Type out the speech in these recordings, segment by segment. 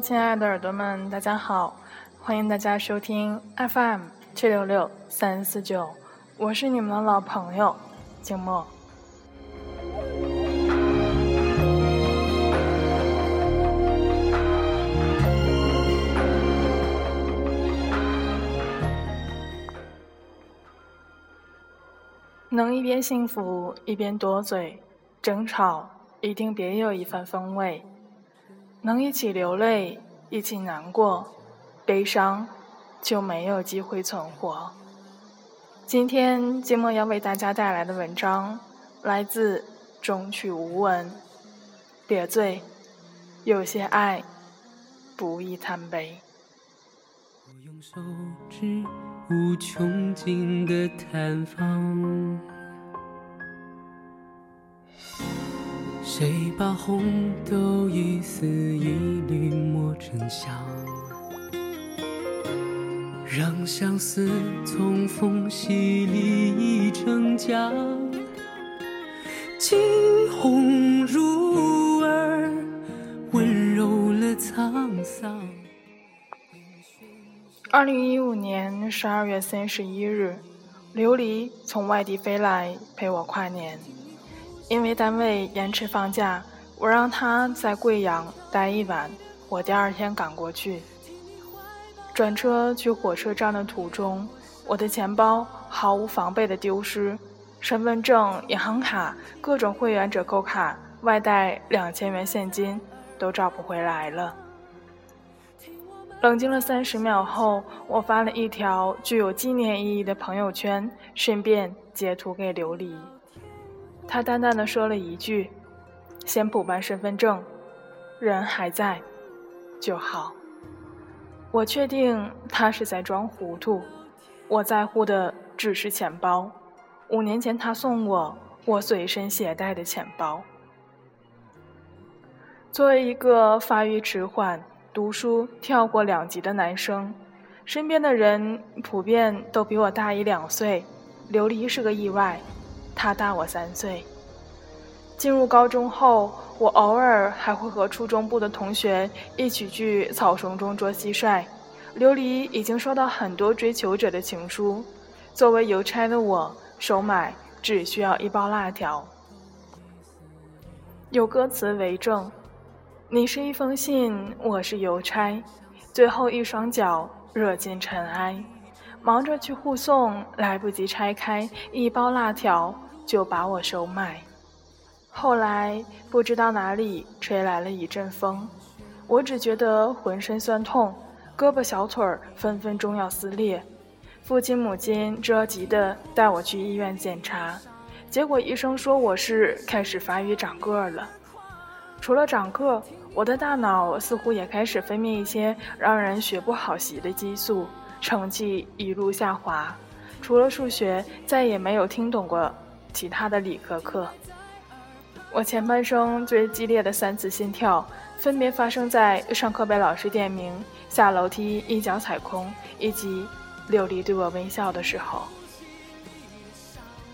亲爱的耳朵们，大家好，欢迎大家收听 FM 七六六三四九，我是你们的老朋友静默。能一边幸福一边多嘴，争吵一定别有一番风味。能一起流泪，一起难过，悲伤就没有机会存活。今天寂寞要为大家带来的文章来自中曲无闻。别醉，有些爱不宜贪杯。我用手指无穷尽的探访。谁把红豆一丝一缕磨成香，让相思从缝隙里溢成江，惊鸿入耳，温柔了沧桑。二零一五年十二月三十一日，琉璃从外地飞来陪我跨年。因为单位延迟放假，我让他在贵阳待一晚，我第二天赶过去。转车去火车站的途中，我的钱包毫无防备的丢失，身份证、银行卡、各种会员折扣卡、外带两千元现金都找不回来了。冷静了三十秒后，我发了一条具有纪念意义的朋友圈，顺便截图给琉璃。他淡淡的说了一句：“先补办身份证，人还在就好。”我确定他是在装糊涂。我在乎的只是钱包，五年前他送我我随身携带的钱包。作为一个发育迟缓、读书跳过两级的男生，身边的人普遍都比我大一两岁。琉璃是个意外。他大我三岁。进入高中后，我偶尔还会和初中部的同学一起去草丛中捉蟋蟀。琉璃已经收到很多追求者的情书，作为邮差的我，收买只需要一包辣条。有歌词为证：你是一封信，我是邮差，最后一双脚惹进尘埃，忙着去护送，来不及拆开一包辣条。就把我收买。后来不知道哪里吹来了一阵风，我只觉得浑身酸痛，胳膊小腿儿分分钟要撕裂。父亲母亲着急地带我去医院检查，结果医生说我是开始发育长个儿了。除了长个儿，我的大脑似乎也开始分泌一些让人学不好习的激素，成绩一路下滑。除了数学，再也没有听懂过。其他的理科课，我前半生最激烈的三次心跳，分别发生在上课被老师点名、下楼梯一脚踩空，以及琉璃对我微笑的时候。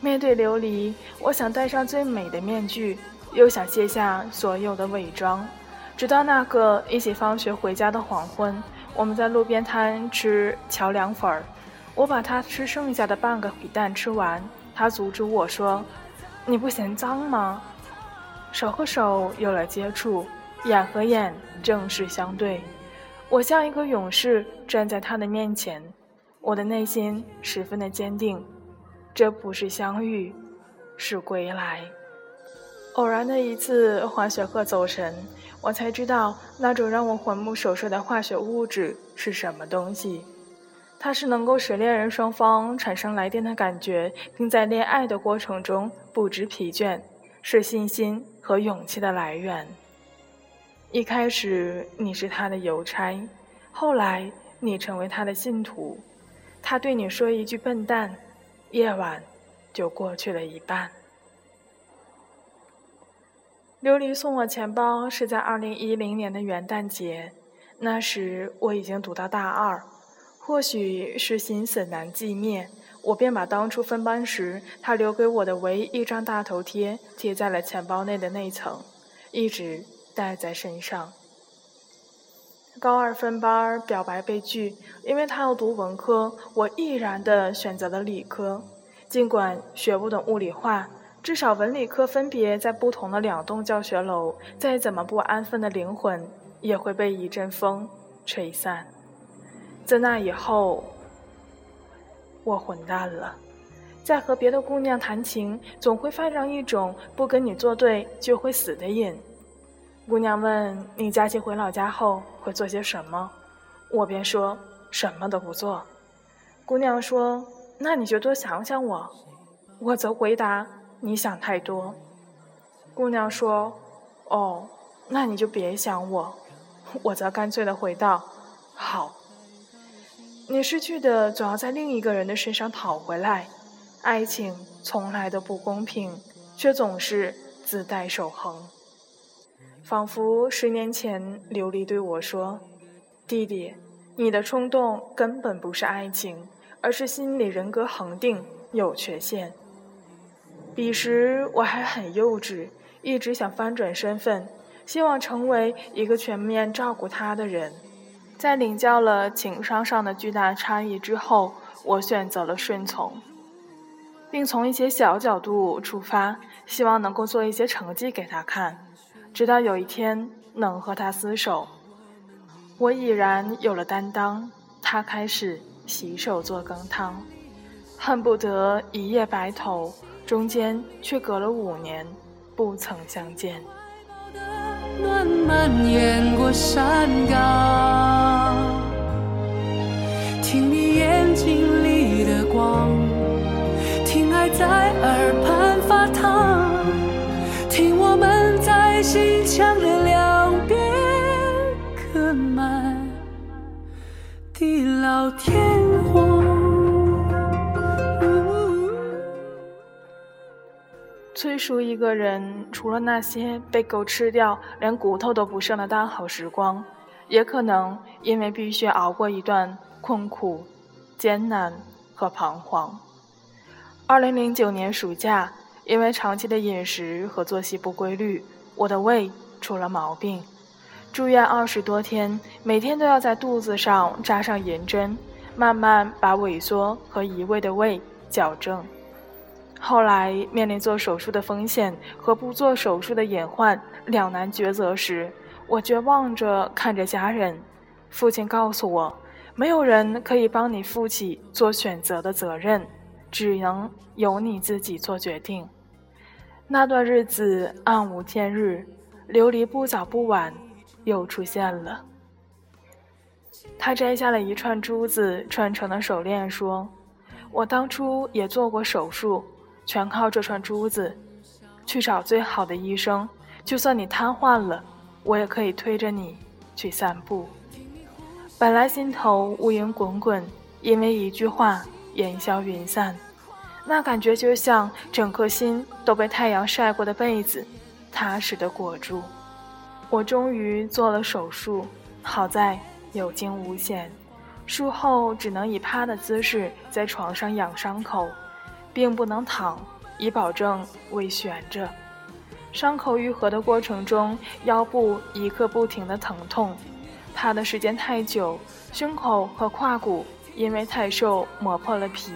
面对琉璃，我想戴上最美的面具，又想卸下所有的伪装。直到那个一起放学回家的黄昏，我们在路边摊吃桥凉粉儿，我把他吃剩下的半个皮蛋吃完。他阻止我说：“你不嫌脏吗？”手和手有了接触，眼和眼正式相对，我像一个勇士站在他的面前，我的内心十分的坚定，这不是相遇，是归来。偶然的一次滑雪课走神，我才知道那种让我魂不守舍的化学物质是什么东西。它是能够使恋人双方产生来电的感觉，并在恋爱的过程中不知疲倦，是信心和勇气的来源。一开始你是他的邮差，后来你成为他的信徒。他对你说一句“笨蛋”，夜晚就过去了一半。琉璃送我钱包是在二零一零年的元旦节，那时我已经读到大二。或许是心思难寂灭，我便把当初分班时他留给我的唯一一张大头贴贴在了钱包内的内层，一直带在身上。高二分班表白被拒，因为他要读文科，我毅然的选择了理科。尽管学不懂物理化，至少文理科分别在不同的两栋教学楼，再怎么不安分的灵魂，也会被一阵风吹散。自那以后，我混蛋了，在和别的姑娘谈情，总会犯上一种不跟你作对就会死的瘾。姑娘问你假期回老家后会做些什么，我便说什么都不做。姑娘说：“那你就多想想我。”我则回答：“你想太多。”姑娘说：“哦，那你就别想我。”我则干脆的回道：“好。”你失去的总要在另一个人的身上讨回来，爱情从来都不公平，却总是自带守恒。仿佛十年前，琉璃对我说：“弟弟，你的冲动根本不是爱情，而是心理人格恒定有缺陷。”彼时我还很幼稚，一直想翻转身份，希望成为一个全面照顾他的人。在领教了情商上的巨大差异之后，我选择了顺从，并从一些小角度出发，希望能够做一些成绩给他看。直到有一天能和他厮守，我已然有了担当。他开始洗手做羹汤，恨不得一夜白头，中间却隔了五年，不曾相见。暖蔓延过山岗，听你眼睛里的光，听爱在耳畔发烫，听我们在。心墙的两边刻满地老天荒。催熟一个人，除了那些被狗吃掉、连骨头都不剩的大好时光，也可能因为必须熬过一段困苦、艰难和彷徨。二零零九年暑假，因为长期的饮食和作息不规律。我的胃出了毛病，住院二十多天，每天都要在肚子上扎上银针，慢慢把萎缩和移位的胃矫正。后来面临做手术的风险和不做手术的隐患两难抉择时，我绝望着看着家人。父亲告诉我，没有人可以帮你负起做选择的责任，只能由你自己做决定。那段日子暗无天日，琉璃不早不晚又出现了。他摘下了一串珠子串成的手链，说：“我当初也做过手术，全靠这串珠子。去找最好的医生，就算你瘫痪了，我也可以推着你去散步。”本来心头乌云滚滚，因为一句话烟消云散。那感觉就像整颗心都被太阳晒过的被子，踏实的裹住。我终于做了手术，好在有惊无险。术后只能以趴的姿势在床上养伤口，并不能躺，以保证胃悬着。伤口愈合的过程中，腰部一刻不停的疼痛。趴的时间太久，胸口和胯骨因为太瘦磨破了皮。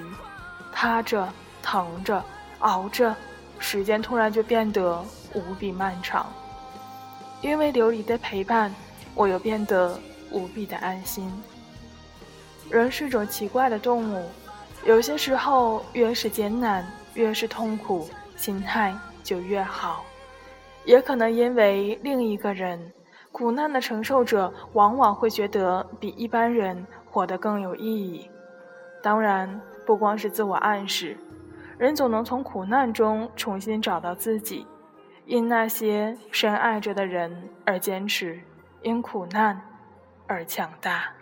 趴着，疼着，熬着，时间突然就变得无比漫长。因为琉璃的陪伴，我又变得无比的安心。人是种奇怪的动物，有些时候越是艰难，越是痛苦，心态就越好。也可能因为另一个人，苦难的承受者往往会觉得比一般人活得更有意义。当然。不光是自我暗示，人总能从苦难中重新找到自己，因那些深爱着的人而坚持，因苦难而强大。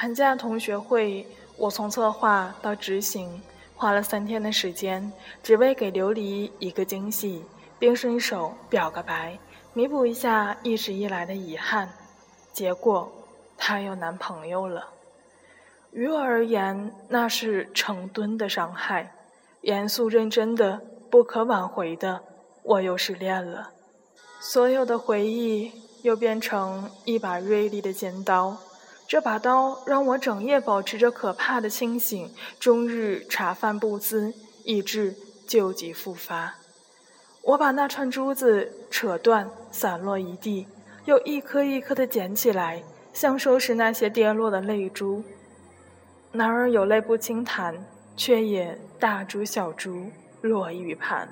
寒假同学会，我从策划到执行，花了三天的时间，只为给琉璃一个惊喜，并顺手表个白，弥补一下一直以来的遗憾。结果，她有男朋友了。于我而言，那是成吨的伤害，严肃认真的、不可挽回的。我又失恋了。所有的回忆又变成一把锐利的尖刀。这把刀让我整夜保持着可怕的清醒，终日茶饭不思，以致旧疾复发。我把那串珠子扯断，散落一地，又一颗一颗地捡起来，像收拾那些跌落的泪珠。男儿有泪不轻弹，却也大珠小珠落玉盘。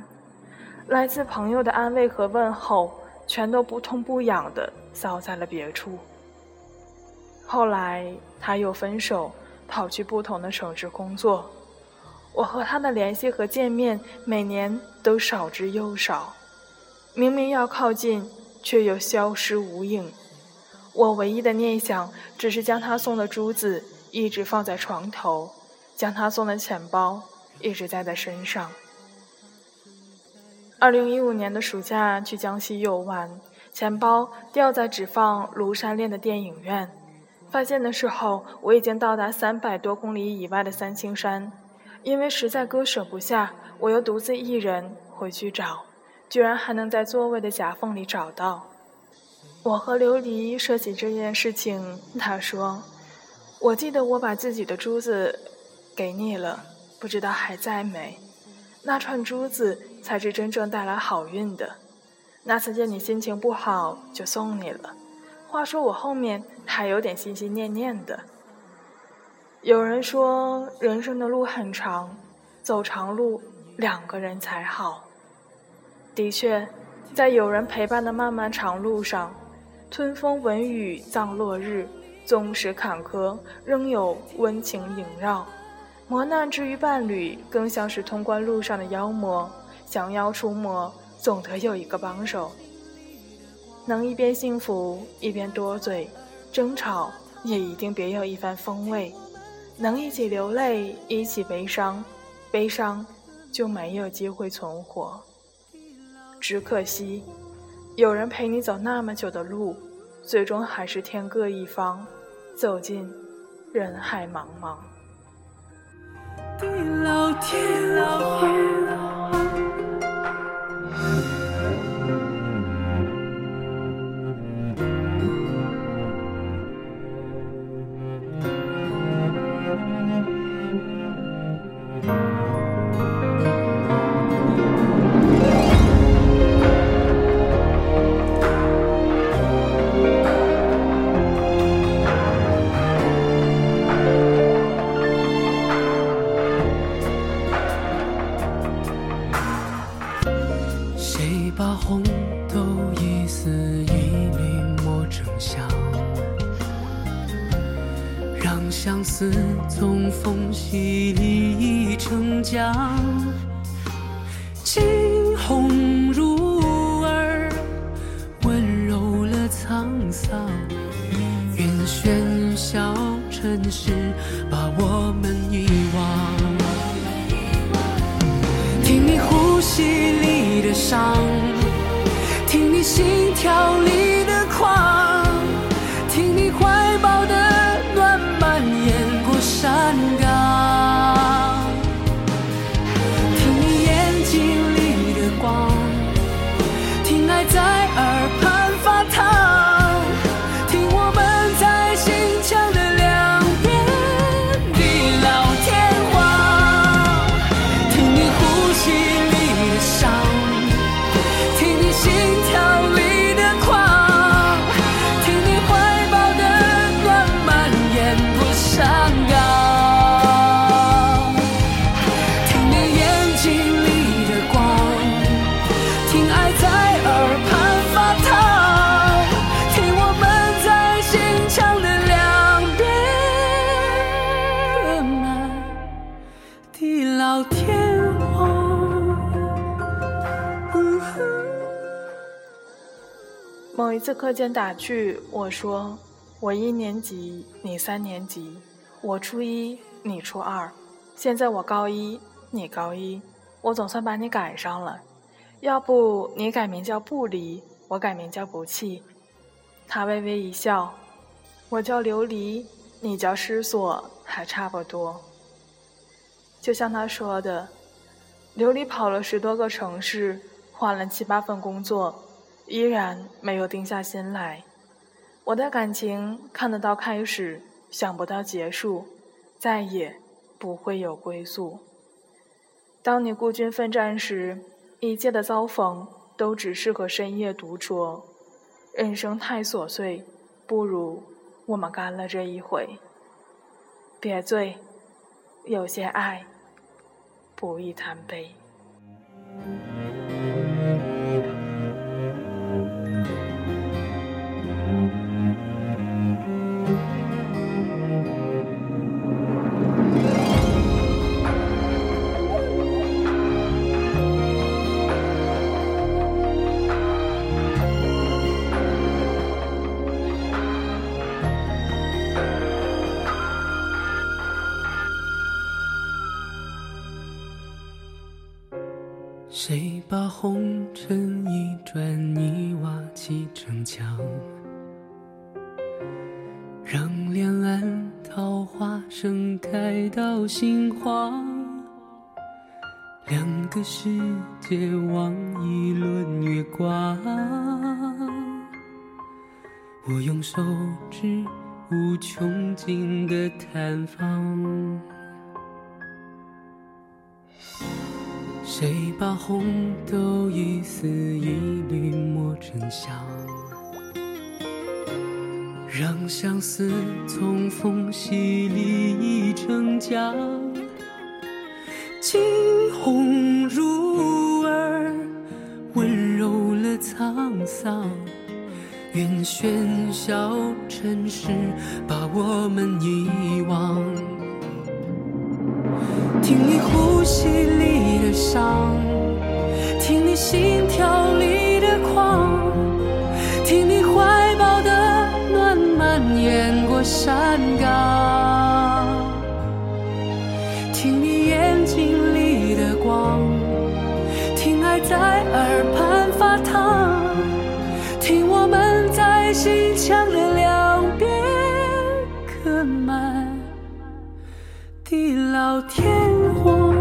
来自朋友的安慰和问候，全都不痛不痒的扫在了别处。后来他又分手，跑去不同的城市工作。我和他的联系和见面，每年都少之又少。明明要靠近，却又消失无影。我唯一的念想，只是将他送的珠子一直放在床头，将他送的钱包一直带在身上。二零一五年的暑假去江西游玩，钱包掉在只放庐山恋的电影院。发现的时候，我已经到达三百多公里以外的三清山。因为实在割舍不下，我又独自一人回去找，居然还能在座位的夹缝里找到。我和琉璃说起这件事情，他说：“我记得我把自己的珠子给你了，不知道还在没。”那串珠子才是真正带来好运的。那次见你心情不好，就送你了。话说我后面还有点心心念念的。有人说人生的路很长，走长路两个人才好。的确，在有人陪伴的漫漫长路上，吞风闻雨葬落日，纵使坎坷，仍有温情萦绕。磨难之于伴侣，更像是通关路上的妖魔。降妖除魔，总得有一个帮手。能一边幸福一边多嘴，争吵也一定别有一番风味。能一起流泪，一起悲伤，悲伤就没有机会存活。只可惜，有人陪你走那么久的路，最终还是天各一方，走进人海茫茫。地老天荒。听你心跳里的狂。一次课间打趣我说：“我一年级，你三年级；我初一，你初二；现在我高一，你高一，我总算把你赶上了。要不你改名叫不离，我改名叫不弃。”他微微一笑：“我叫琉璃，你叫失所，还差不多。”就像他说的，琉璃跑了十多个城市，换了七八份工作。依然没有定下心来。我的感情看得到开始，想不到结束，再也不会有归宿。当你孤军奋战时，一切的遭逢都只适合深夜独酌。人生太琐碎，不如我们干了这一回。别醉，有些爱不宜贪杯。世界望一轮月光，我用手指无穷尽的探访。谁把红豆一丝一缕磨成香，让相思从缝隙里溢成江。惊鸿入耳，温柔了沧桑。愿喧嚣尘世把我们遗忘。听你呼吸里的伤，听你心跳里的狂，听你怀抱的暖蔓延过山岗，地老天荒。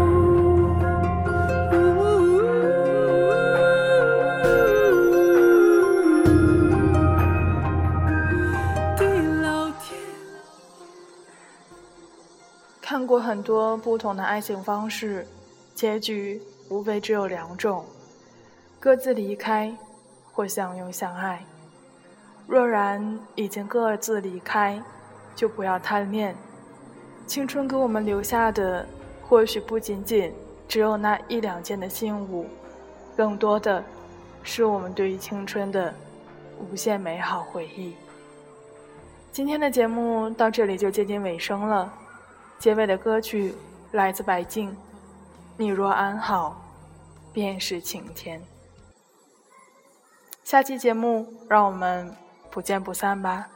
地老天看过很多不同的爱情方式，结局无非只有两种：各自离开，或相拥相爱。若然已经各自离开，就不要贪恋。青春给我们留下的，或许不仅仅只有那一两件的信物，更多的是我们对于青春的无限美好回忆。今天的节目到这里就接近尾声了，结尾的歌曲来自白静，《你若安好，便是晴天》。下期节目让我们不见不散吧。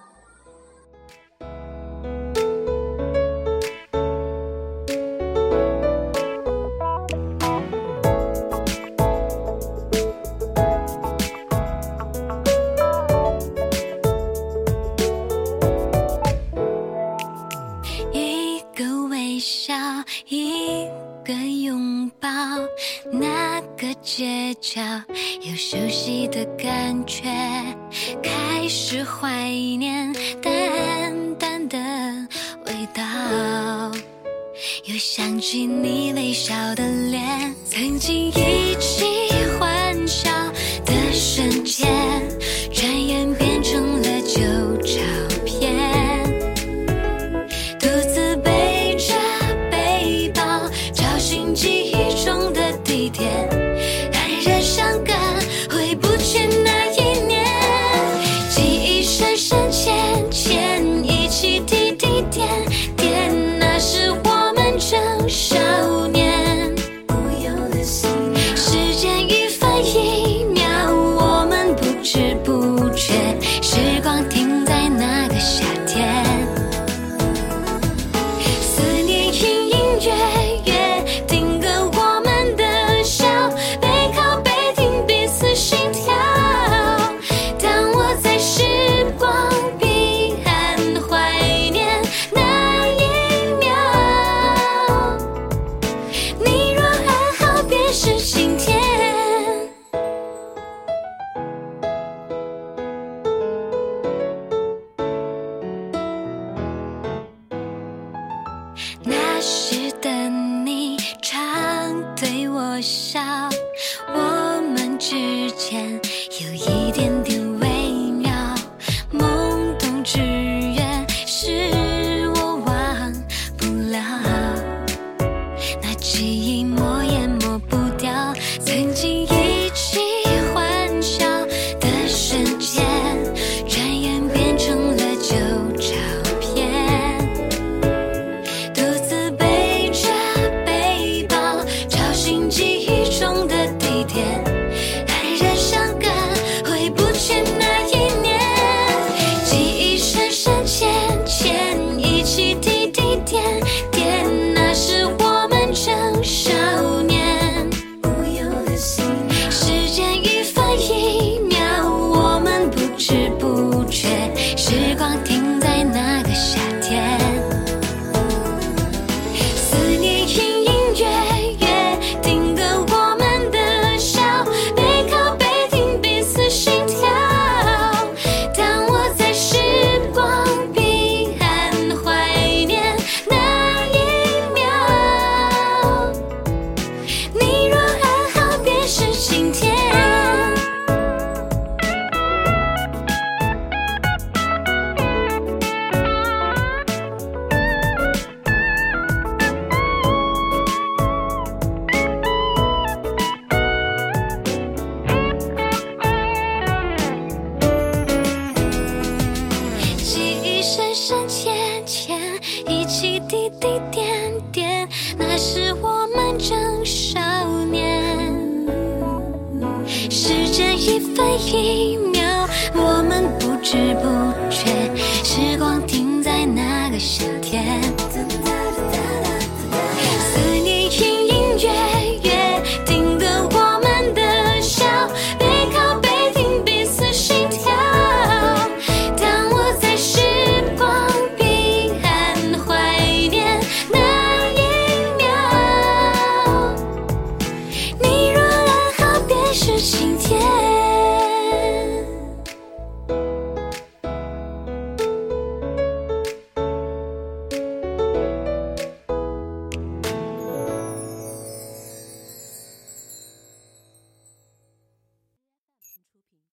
知不觉，